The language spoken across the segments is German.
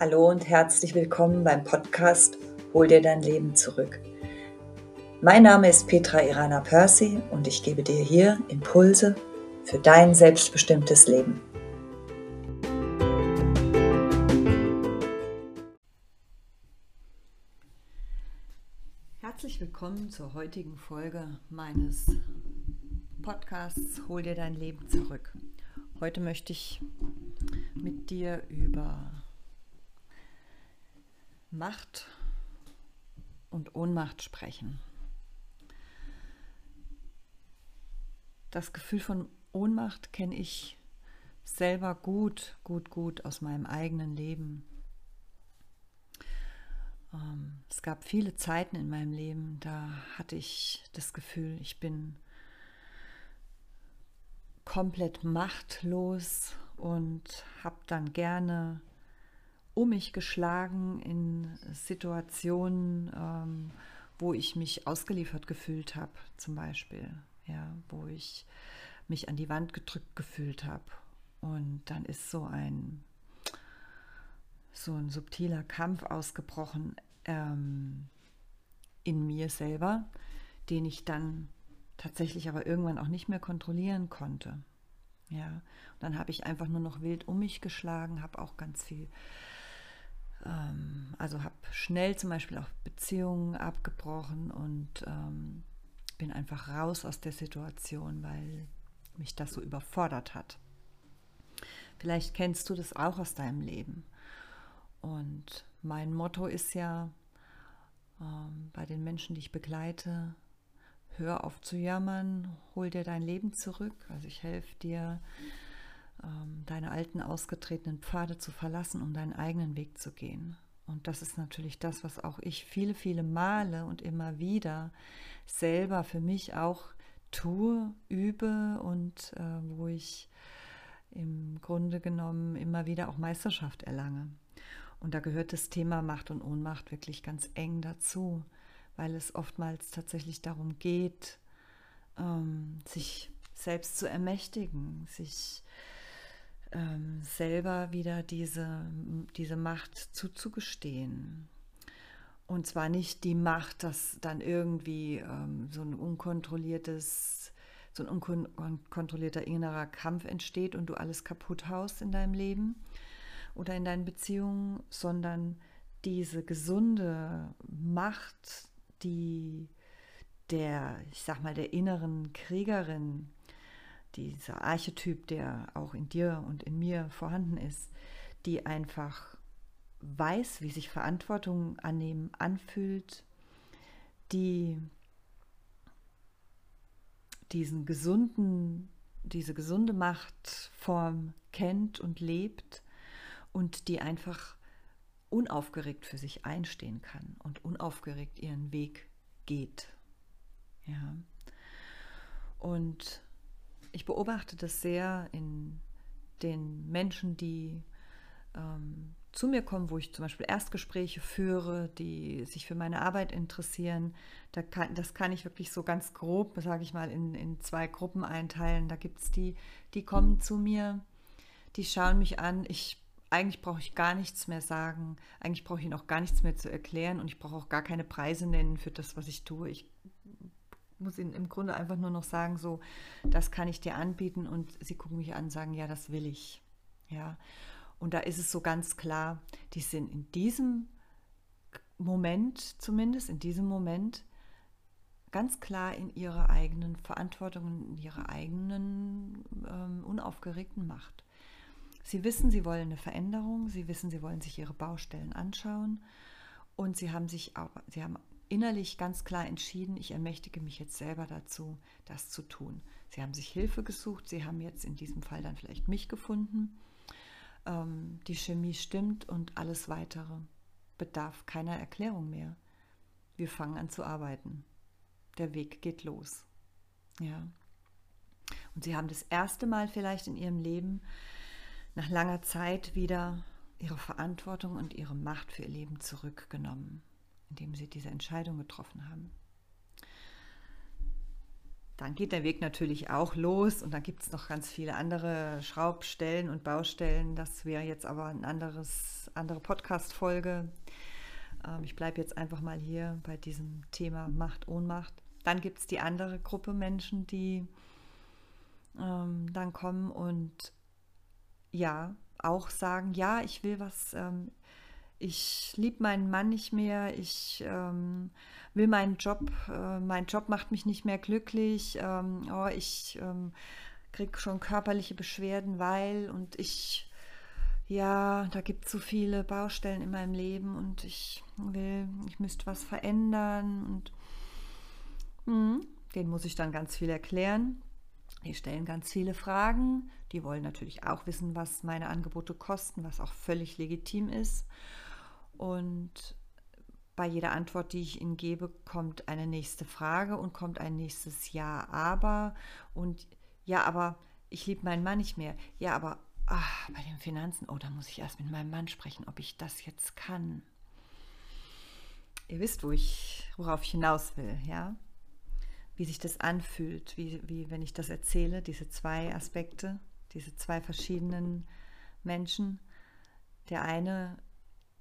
Hallo und herzlich willkommen beim Podcast Hol dir dein Leben zurück. Mein Name ist Petra Irana Percy und ich gebe dir hier Impulse für dein selbstbestimmtes Leben. Herzlich willkommen zur heutigen Folge meines Podcasts Hol dir dein Leben zurück. Heute möchte ich mit dir über Macht und Ohnmacht sprechen. Das Gefühl von Ohnmacht kenne ich selber gut, gut, gut aus meinem eigenen Leben. Ähm, es gab viele Zeiten in meinem Leben, da hatte ich das Gefühl, ich bin komplett machtlos und habe dann gerne um mich geschlagen in Situationen, ähm, wo ich mich ausgeliefert gefühlt habe, zum Beispiel, ja, wo ich mich an die Wand gedrückt gefühlt habe. Und dann ist so ein so ein subtiler Kampf ausgebrochen ähm, in mir selber, den ich dann tatsächlich aber irgendwann auch nicht mehr kontrollieren konnte. Ja, und dann habe ich einfach nur noch wild um mich geschlagen, habe auch ganz viel ähm, also habe schnell zum Beispiel auch Beziehungen abgebrochen und ähm, bin einfach raus aus der Situation, weil mich das so überfordert hat. Vielleicht kennst du das auch aus deinem Leben. Und mein Motto ist ja ähm, bei den Menschen, die ich begleite, hör auf zu jammern, hol dir dein Leben zurück. Also ich helfe dir, deine alten ausgetretenen Pfade zu verlassen, um deinen eigenen Weg zu gehen. Und das ist natürlich das, was auch ich viele, viele Male und immer wieder selber für mich auch tue, übe und äh, wo ich im Grunde genommen immer wieder auch Meisterschaft erlange. Und da gehört das Thema Macht und Ohnmacht wirklich ganz eng dazu, weil es oftmals tatsächlich darum geht, ähm, sich selbst zu ermächtigen, sich ähm, selber wieder diese, diese Macht zuzugestehen. Und zwar nicht die Macht, dass dann irgendwie ähm, so ein unkontrolliertes, so ein unkontrollierter innerer Kampf entsteht und du alles kaputt haust in deinem Leben oder in deinen Beziehungen, sondern diese gesunde Macht, die der, ich sag mal, der inneren Kriegerin dieser Archetyp, der auch in dir und in mir vorhanden ist, die einfach weiß, wie sich Verantwortung annehmen anfühlt, die diesen gesunden, diese gesunde Machtform kennt und lebt und die einfach unaufgeregt für sich einstehen kann und unaufgeregt ihren Weg geht. Ja. Und ich beobachte das sehr in den Menschen, die ähm, zu mir kommen, wo ich zum Beispiel Erstgespräche führe, die sich für meine Arbeit interessieren. Da kann, das kann ich wirklich so ganz grob, sage ich mal, in, in zwei Gruppen einteilen. Da gibt es die, die kommen zu mir, die schauen mich an. Ich eigentlich brauche ich gar nichts mehr sagen. Eigentlich brauche ich ihnen auch gar nichts mehr zu erklären und ich brauche auch gar keine Preise nennen für das, was ich tue. Ich muss ihnen im Grunde einfach nur noch sagen, so, das kann ich dir anbieten und sie gucken mich an und sagen, ja, das will ich. Ja. Und da ist es so ganz klar, die sind in diesem Moment zumindest, in diesem Moment ganz klar in ihrer eigenen Verantwortung, in ihrer eigenen ähm, unaufgeregten Macht. Sie wissen, sie wollen eine Veränderung, sie wissen, sie wollen sich ihre Baustellen anschauen und sie haben sich auch, sie haben innerlich ganz klar entschieden, ich ermächtige mich jetzt selber dazu, das zu tun. Sie haben sich Hilfe gesucht, sie haben jetzt in diesem Fall dann vielleicht mich gefunden. Ähm, die Chemie stimmt und alles weitere bedarf keiner Erklärung mehr. Wir fangen an zu arbeiten. Der Weg geht los. Ja. Und sie haben das erste Mal vielleicht in ihrem Leben nach langer Zeit wieder ihre Verantwortung und ihre Macht für ihr Leben zurückgenommen indem sie diese Entscheidung getroffen haben. dann geht der Weg natürlich auch los und dann gibt es noch ganz viele andere Schraubstellen und Baustellen. Das wäre jetzt aber eine andere Podcast-Folge. Ähm, ich bleibe jetzt einfach mal hier bei diesem Thema Macht, Ohnmacht. Dann gibt es die andere Gruppe Menschen, die ähm, dann kommen und ja, auch sagen, ja, ich will was, ähm, ich liebe meinen Mann nicht mehr, ich ähm, will meinen Job, äh, mein Job macht mich nicht mehr glücklich, ähm, oh, ich ähm, kriege schon körperliche Beschwerden, weil und ich, ja, da gibt es so viele Baustellen in meinem Leben und ich will, ich müsste was verändern und mh, den muss ich dann ganz viel erklären. Die stellen ganz viele Fragen. Die wollen natürlich auch wissen, was meine Angebote kosten, was auch völlig legitim ist. Und bei jeder Antwort, die ich Ihnen gebe, kommt eine nächste Frage und kommt ein nächstes Ja, aber. Und ja, aber ich liebe meinen Mann nicht mehr. Ja, aber ach, bei den Finanzen, oh, da muss ich erst mit meinem Mann sprechen, ob ich das jetzt kann. Ihr wisst, wo ich, worauf ich hinaus will, ja? Wie sich das anfühlt, wie, wie wenn ich das erzähle, diese zwei Aspekte, diese zwei verschiedenen Menschen. Der eine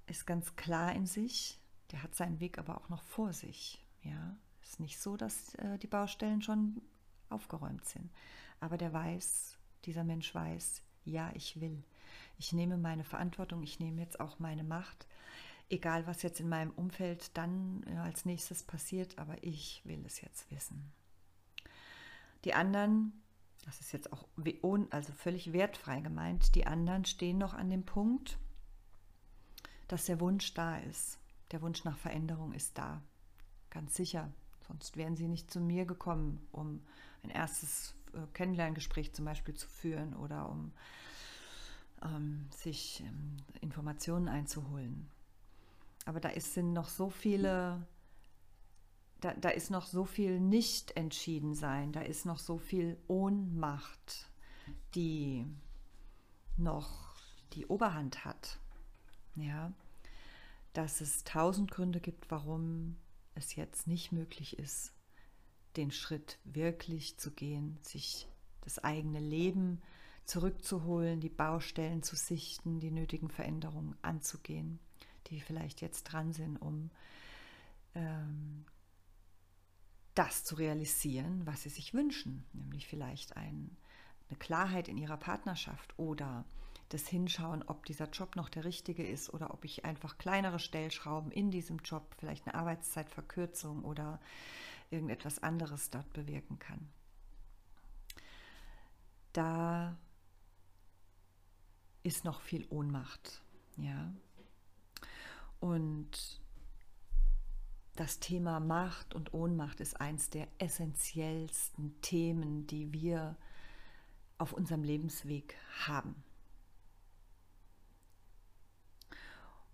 ist ganz klar in sich, der hat seinen Weg aber auch noch vor sich. Ja, ist nicht so, dass äh, die Baustellen schon aufgeräumt sind, aber der weiß, dieser Mensch weiß, ja, ich will. Ich nehme meine Verantwortung, ich nehme jetzt auch meine Macht, egal was jetzt in meinem Umfeld dann äh, als nächstes passiert, aber ich will es jetzt wissen. Die anderen, das ist jetzt auch also völlig wertfrei gemeint, die anderen stehen noch an dem Punkt, dass der Wunsch da ist. Der Wunsch nach Veränderung ist da. Ganz sicher. Sonst wären sie nicht zu mir gekommen, um ein erstes äh, Kennenlerngespräch zum Beispiel zu führen oder um ähm, sich ähm, Informationen einzuholen. Aber da ist, sind noch so viele, da, da ist noch so viel nicht entschieden sein, da ist noch so viel Ohnmacht, die noch die Oberhand hat ja, dass es tausend Gründe gibt, warum es jetzt nicht möglich ist, den Schritt wirklich zu gehen, sich das eigene Leben zurückzuholen, die Baustellen zu sichten, die nötigen Veränderungen anzugehen, die vielleicht jetzt dran sind, um ähm, das zu realisieren, was sie sich wünschen, nämlich vielleicht ein, eine Klarheit in ihrer Partnerschaft oder das Hinschauen, ob dieser Job noch der richtige ist oder ob ich einfach kleinere Stellschrauben in diesem Job, vielleicht eine Arbeitszeitverkürzung oder irgendetwas anderes dort bewirken kann. Da ist noch viel Ohnmacht, ja. Und das Thema Macht und Ohnmacht ist eins der essentiellsten Themen, die wir auf unserem Lebensweg haben.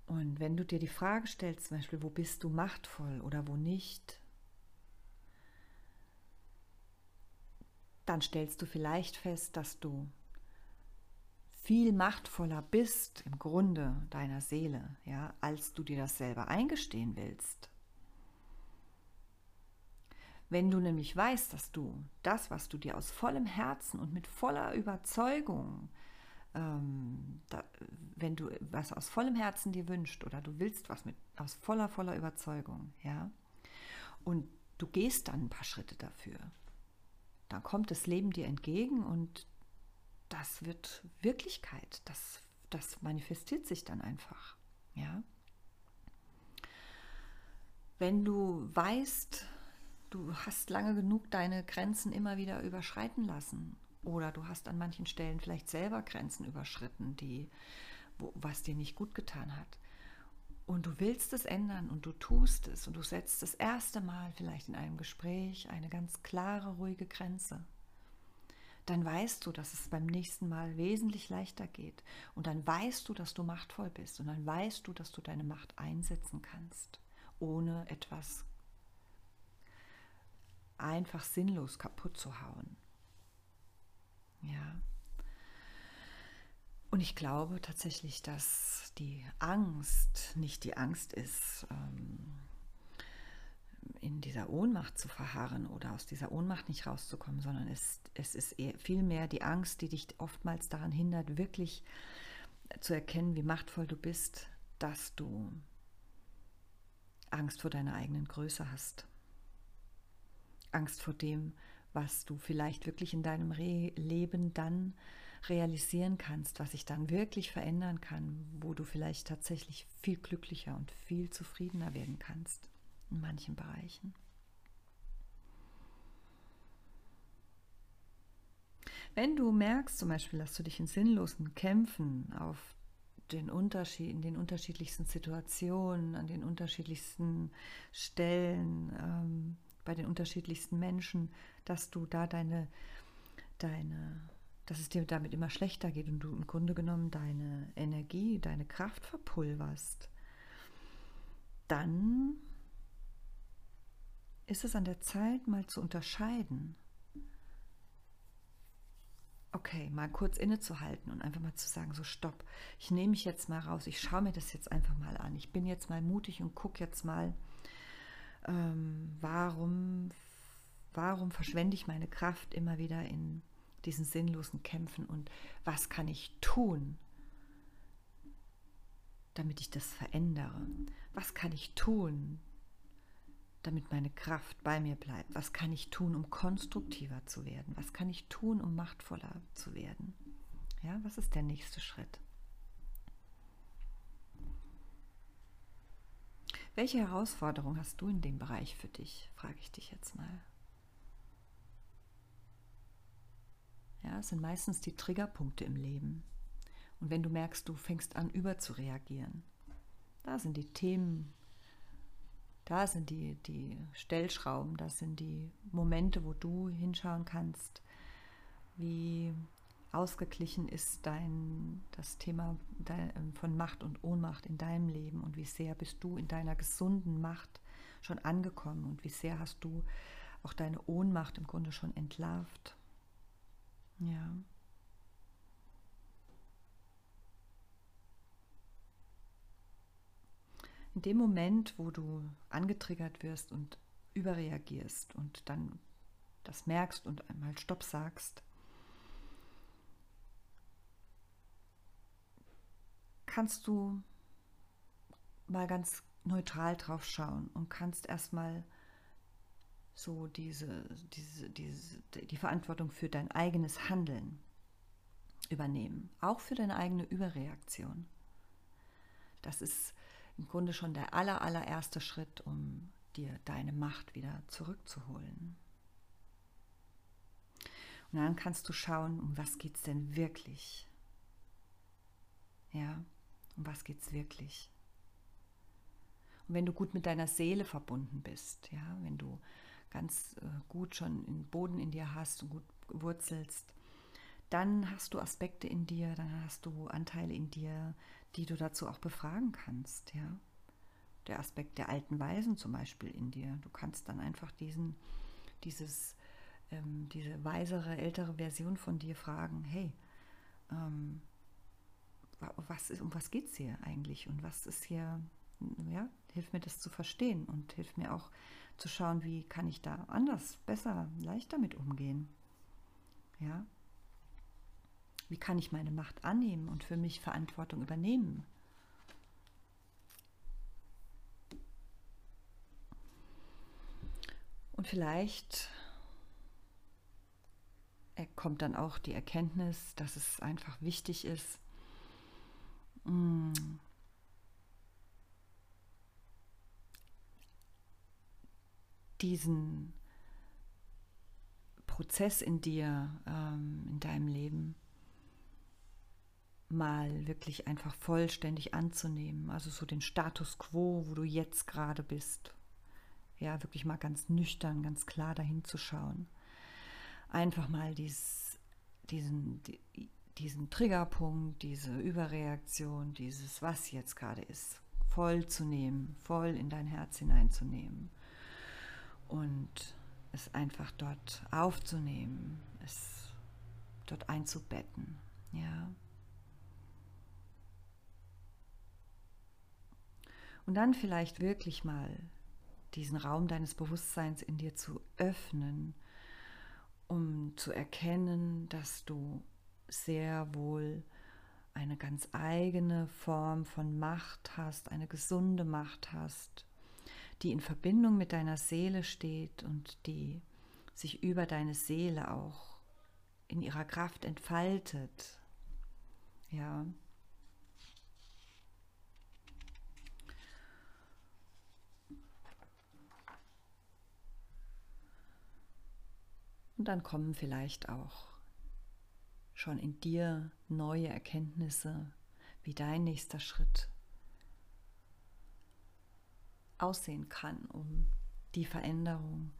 Und wenn du dir die Frage stellst, zum Beispiel, wo bist du machtvoll oder wo nicht, dann stellst du vielleicht fest, dass du viel machtvoller bist im Grunde deiner Seele, ja, als du dir das selber eingestehen willst. Wenn du nämlich weißt, dass du das, was du dir aus vollem Herzen und mit voller Überzeugung ähm, da, wenn du was aus vollem Herzen dir wünscht oder du willst was mit aus voller, voller Überzeugung, ja, und du gehst dann ein paar Schritte dafür, dann kommt das Leben dir entgegen und das wird Wirklichkeit. Das, das manifestiert sich dann einfach, ja. Wenn du weißt, du hast lange genug deine Grenzen immer wieder überschreiten lassen oder du hast an manchen Stellen vielleicht selber Grenzen überschritten, die, wo, was dir nicht gut getan hat. Und du willst es ändern und du tust es und du setzt das erste Mal vielleicht in einem Gespräch eine ganz klare, ruhige Grenze. Dann weißt du, dass es beim nächsten Mal wesentlich leichter geht. Und dann weißt du, dass du machtvoll bist. Und dann weißt du, dass du deine Macht einsetzen kannst, ohne etwas einfach sinnlos kaputt zu hauen. Ja. Und ich glaube tatsächlich, dass die Angst nicht die Angst ist, ähm, in dieser Ohnmacht zu verharren oder aus dieser Ohnmacht nicht rauszukommen, sondern es, es ist vielmehr die Angst, die dich oftmals daran hindert, wirklich zu erkennen, wie machtvoll du bist, dass du Angst vor deiner eigenen Größe hast. Angst vor dem, was du vielleicht wirklich in deinem Re Leben dann realisieren kannst, was sich dann wirklich verändern kann, wo du vielleicht tatsächlich viel glücklicher und viel zufriedener werden kannst in manchen Bereichen. Wenn du merkst zum Beispiel, dass du dich in sinnlosen Kämpfen auf den Unterschied, in den unterschiedlichsten Situationen, an den unterschiedlichsten Stellen, ähm, bei den unterschiedlichsten Menschen, dass du da deine, deine, dass es dir damit immer schlechter geht und du im Grunde genommen deine Energie, deine Kraft verpulverst, dann ist es an der Zeit, mal zu unterscheiden. Okay, mal kurz innezuhalten und einfach mal zu sagen, so stopp, ich nehme mich jetzt mal raus, ich schaue mir das jetzt einfach mal an. Ich bin jetzt mal mutig und gucke jetzt mal, ähm, warum, warum verschwende ich meine Kraft immer wieder in diesen sinnlosen Kämpfen und was kann ich tun, damit ich das verändere? Was kann ich tun, damit meine Kraft bei mir bleibt? Was kann ich tun, um konstruktiver zu werden? Was kann ich tun, um machtvoller zu werden? Ja, was ist der nächste Schritt? Welche Herausforderung hast du in dem Bereich für dich? Frage ich dich jetzt mal. Ja, es sind meistens die Triggerpunkte im Leben. Und wenn du merkst, du fängst an, überzureagieren, da sind die Themen, da sind die, die Stellschrauben, das sind die Momente, wo du hinschauen kannst, wie ausgeglichen ist dein, das Thema von Macht und Ohnmacht in deinem Leben und wie sehr bist du in deiner gesunden Macht schon angekommen und wie sehr hast du auch deine Ohnmacht im Grunde schon entlarvt. Ja. In dem Moment, wo du angetriggert wirst und überreagierst und dann das merkst und einmal Stopp sagst, kannst du mal ganz neutral drauf schauen und kannst erstmal so diese, diese, diese, die Verantwortung für dein eigenes Handeln übernehmen, auch für deine eigene Überreaktion. Das ist im Grunde schon der aller, allererste Schritt, um dir deine Macht wieder zurückzuholen. Und dann kannst du schauen, um was geht es denn wirklich? Ja, um was geht es wirklich? Und wenn du gut mit deiner Seele verbunden bist, ja, wenn du ganz äh, gut schon den Boden in dir hast und gut wurzelst, dann hast du Aspekte in dir, dann hast du Anteile in dir, die du dazu auch befragen kannst, ja. Der Aspekt der alten Weisen zum Beispiel in dir. Du kannst dann einfach diesen, dieses, ähm, diese weisere, ältere Version von dir fragen, hey, ähm, was ist, um was geht es hier eigentlich und was ist hier, ja, hilft mir das zu verstehen und hilft mir auch zu schauen, wie kann ich da anders, besser, leichter mit umgehen. Ja. Wie kann ich meine Macht annehmen und für mich Verantwortung übernehmen? Und vielleicht kommt dann auch die Erkenntnis, dass es einfach wichtig ist, diesen Prozess in dir, ähm, in deinem Leben, mal wirklich einfach vollständig anzunehmen. Also so den Status quo, wo du jetzt gerade bist. Ja, wirklich mal ganz nüchtern, ganz klar dahin zu schauen. Einfach mal dies, diesen, die, diesen Triggerpunkt, diese Überreaktion, dieses was jetzt gerade ist, voll zu nehmen, voll in dein Herz hineinzunehmen und es einfach dort aufzunehmen, es dort einzubetten, ja. Und dann vielleicht wirklich mal diesen Raum deines Bewusstseins in dir zu öffnen, um zu erkennen, dass du sehr wohl eine ganz eigene Form von Macht hast, eine gesunde Macht hast, die in Verbindung mit deiner Seele steht und die sich über deine Seele auch in ihrer Kraft entfaltet. Ja. Und dann kommen vielleicht auch schon in dir neue Erkenntnisse, wie dein nächster Schritt aussehen kann, um die Veränderung,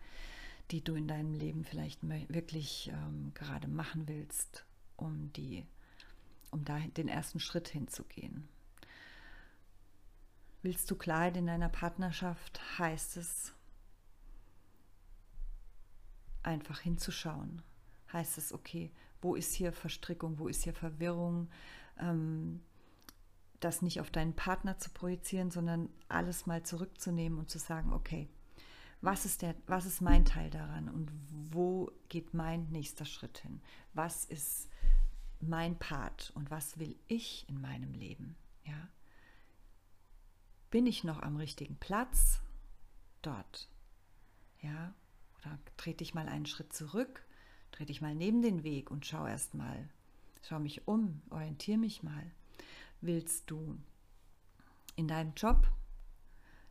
die du in deinem Leben vielleicht wirklich ähm, gerade machen willst, um die, um da den ersten Schritt hinzugehen. Willst du Klarheit in deiner Partnerschaft, heißt es, einfach hinzuschauen. Heißt es, okay, wo ist hier Verstrickung, wo ist hier Verwirrung, ähm, das nicht auf deinen Partner zu projizieren, sondern alles mal zurückzunehmen und zu sagen, okay, was ist, der, was ist mein Teil daran und wo geht mein nächster Schritt hin? Was ist mein Part und was will ich in meinem Leben? Ja? Bin ich noch am richtigen Platz dort? Ja? Oder trete ich mal einen Schritt zurück, trete ich mal neben den Weg und schau erst mal, schau mich um, orientiere mich mal. Willst du in deinem Job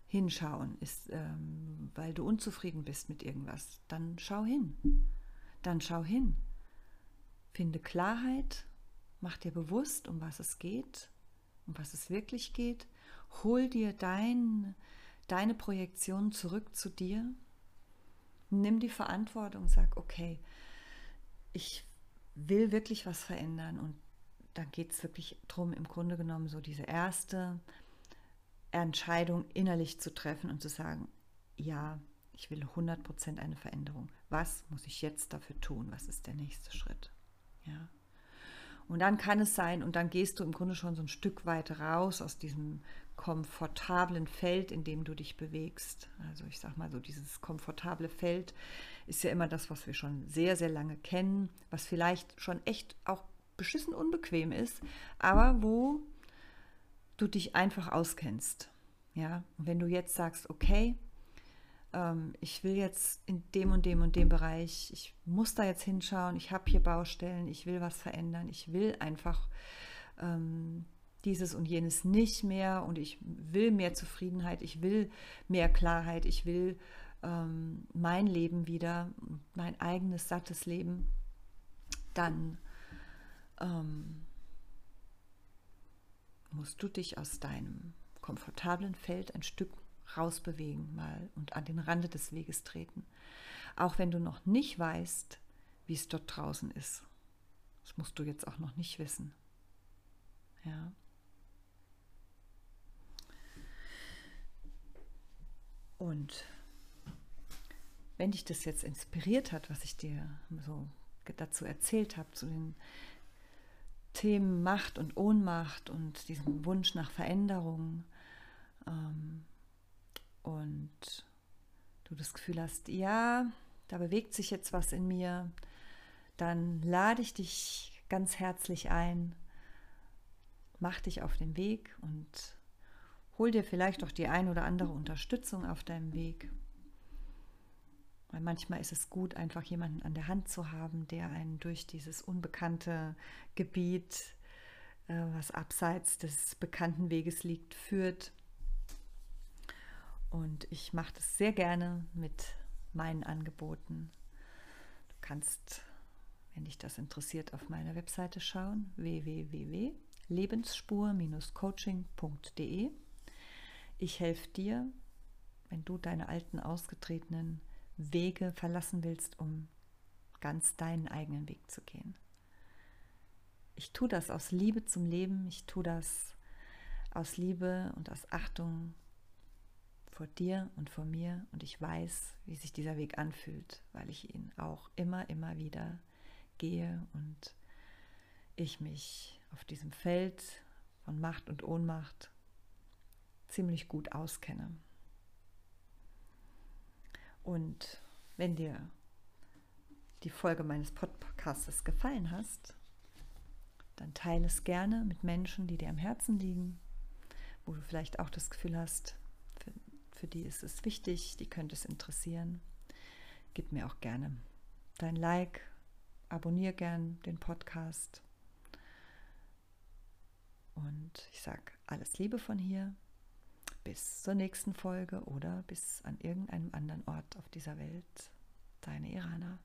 hinschauen, ist, ähm, weil du unzufrieden bist mit irgendwas, dann schau hin. Dann schau hin. Finde Klarheit, mach dir bewusst, um was es geht, um was es wirklich geht. Hol dir dein, deine Projektion zurück zu dir nimm die Verantwortung, sag, okay, ich will wirklich was verändern und da geht es wirklich darum, im Grunde genommen so diese erste Entscheidung innerlich zu treffen und zu sagen, ja, ich will 100% eine Veränderung. Was muss ich jetzt dafür tun? Was ist der nächste Schritt? Ja. Und dann kann es sein, und dann gehst du im Grunde schon so ein Stück weit raus aus diesem komfortablen Feld, in dem du dich bewegst. Also ich sage mal so, dieses komfortable Feld ist ja immer das, was wir schon sehr, sehr lange kennen, was vielleicht schon echt auch beschissen unbequem ist, aber wo du dich einfach auskennst. Ja, und wenn du jetzt sagst, okay, ähm, ich will jetzt in dem und dem und dem Bereich, ich muss da jetzt hinschauen, ich habe hier Baustellen, ich will was verändern, ich will einfach ähm, dieses und jenes nicht mehr und ich will mehr Zufriedenheit, ich will mehr Klarheit, ich will ähm, mein Leben wieder, mein eigenes sattes Leben, dann ähm, musst du dich aus deinem komfortablen Feld ein Stück rausbewegen mal und an den Rande des Weges treten. Auch wenn du noch nicht weißt, wie es dort draußen ist. Das musst du jetzt auch noch nicht wissen. Ja. Und wenn dich das jetzt inspiriert hat, was ich dir so dazu erzählt habe, zu den Themen Macht und Ohnmacht und diesem Wunsch nach Veränderung ähm, und du das Gefühl hast, ja, da bewegt sich jetzt was in mir, dann lade ich dich ganz herzlich ein, mach dich auf den Weg und hol dir vielleicht auch die ein oder andere Unterstützung auf deinem Weg. Weil manchmal ist es gut, einfach jemanden an der Hand zu haben, der einen durch dieses unbekannte Gebiet, äh, was abseits des bekannten Weges liegt, führt. Und ich mache das sehr gerne mit meinen Angeboten. Du kannst, wenn dich das interessiert, auf meiner Webseite schauen, www.lebensspur-coaching.de. Ich helfe dir, wenn du deine alten ausgetretenen Wege verlassen willst, um ganz deinen eigenen Weg zu gehen. Ich tue das aus Liebe zum Leben, ich tue das aus Liebe und aus Achtung vor dir und vor mir und ich weiß, wie sich dieser Weg anfühlt, weil ich ihn auch immer, immer wieder gehe und ich mich auf diesem Feld von Macht und Ohnmacht ziemlich gut auskenne. Und wenn dir die Folge meines Podcasts gefallen hast, dann teile es gerne mit Menschen, die dir am Herzen liegen, wo du vielleicht auch das Gefühl hast, für, für die ist es wichtig, die könnte es interessieren. Gib mir auch gerne dein Like, abonniere gern den Podcast. Und ich sage alles Liebe von hier. Bis zur nächsten Folge oder bis an irgendeinem anderen Ort auf dieser Welt. Deine Irana.